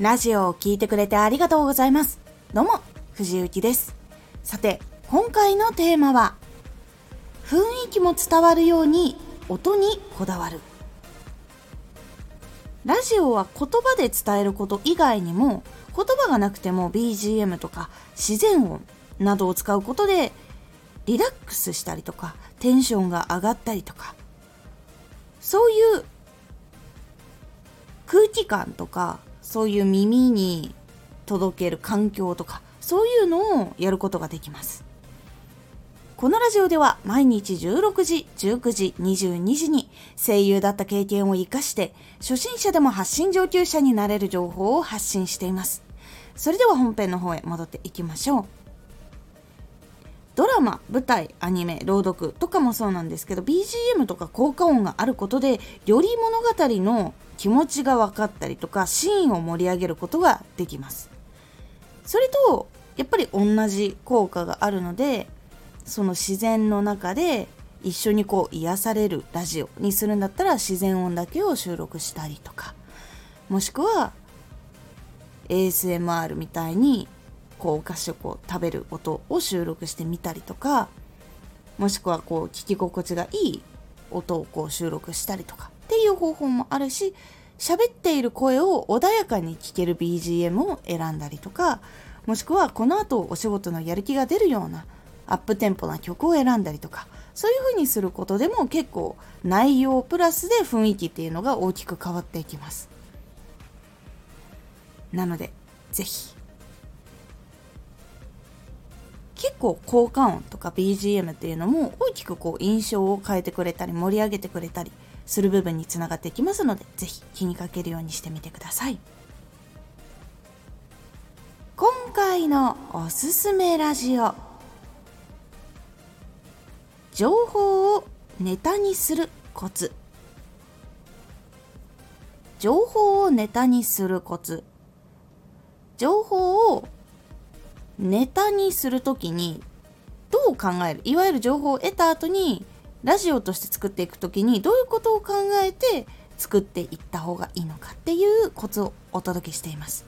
ラジオを聴いてくれてありがとうございます。どうも、藤幸です。さて、今回のテーマは、雰囲気も伝わるように音にこだわる。ラジオは言葉で伝えること以外にも、言葉がなくても BGM とか自然音などを使うことでリラックスしたりとかテンションが上がったりとかそういう空気感とかそういう耳に届ける環境とかそういうのをやることができますこのラジオでは毎日16時、19時、22時に声優だった経験を活かして初心者でも発信上級者になれる情報を発信しています。それでは本編の方へ戻っていきましょう。マ、舞台、アニメ、朗読とかもそうなんですけど BGM とか効果音があることでより物語の気持ちが分かったりとかシーンを盛り上げることができます。それとやっぱり同じ効果があるのでその自然の中で一緒にこう癒されるラジオにするんだったら自然音だけを収録したりとかもしくは ASMR みたいにこうお菓子をこう食べる音を収録してみたりとかもしくはこう聞き心地がいい音をこう収録したりとかっていう方法もあるし喋っている声を穏やかに聞ける BGM を選んだりとかもしくはこの後お仕事のやる気が出るようなアップテンポな曲を選んだりとかそういう風にすることでも結構内容プラスで雰囲気っていうのが大きく変わっていきます。なのでぜひ結構効果音とか BGM っていうのも大きくこう印象を変えてくれたり盛り上げてくれたりする部分につながっていきますのでぜひ気にかけるようにしてみてください。今回のおすすめラジオ。情報をネタにするコツ。情報をネタにするコツ。情報をネタにするときにどう考える？いわゆる情報を得た後にラジオとして作っていく時にどういうことを考えて作っていった方がいいのかっていうコツをお届けしています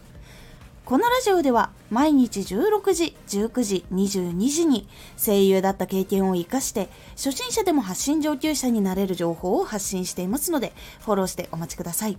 このラジオでは毎日16時、19時、22時に声優だった経験を活かして初心者でも発信上級者になれる情報を発信していますのでフォローしてお待ちください。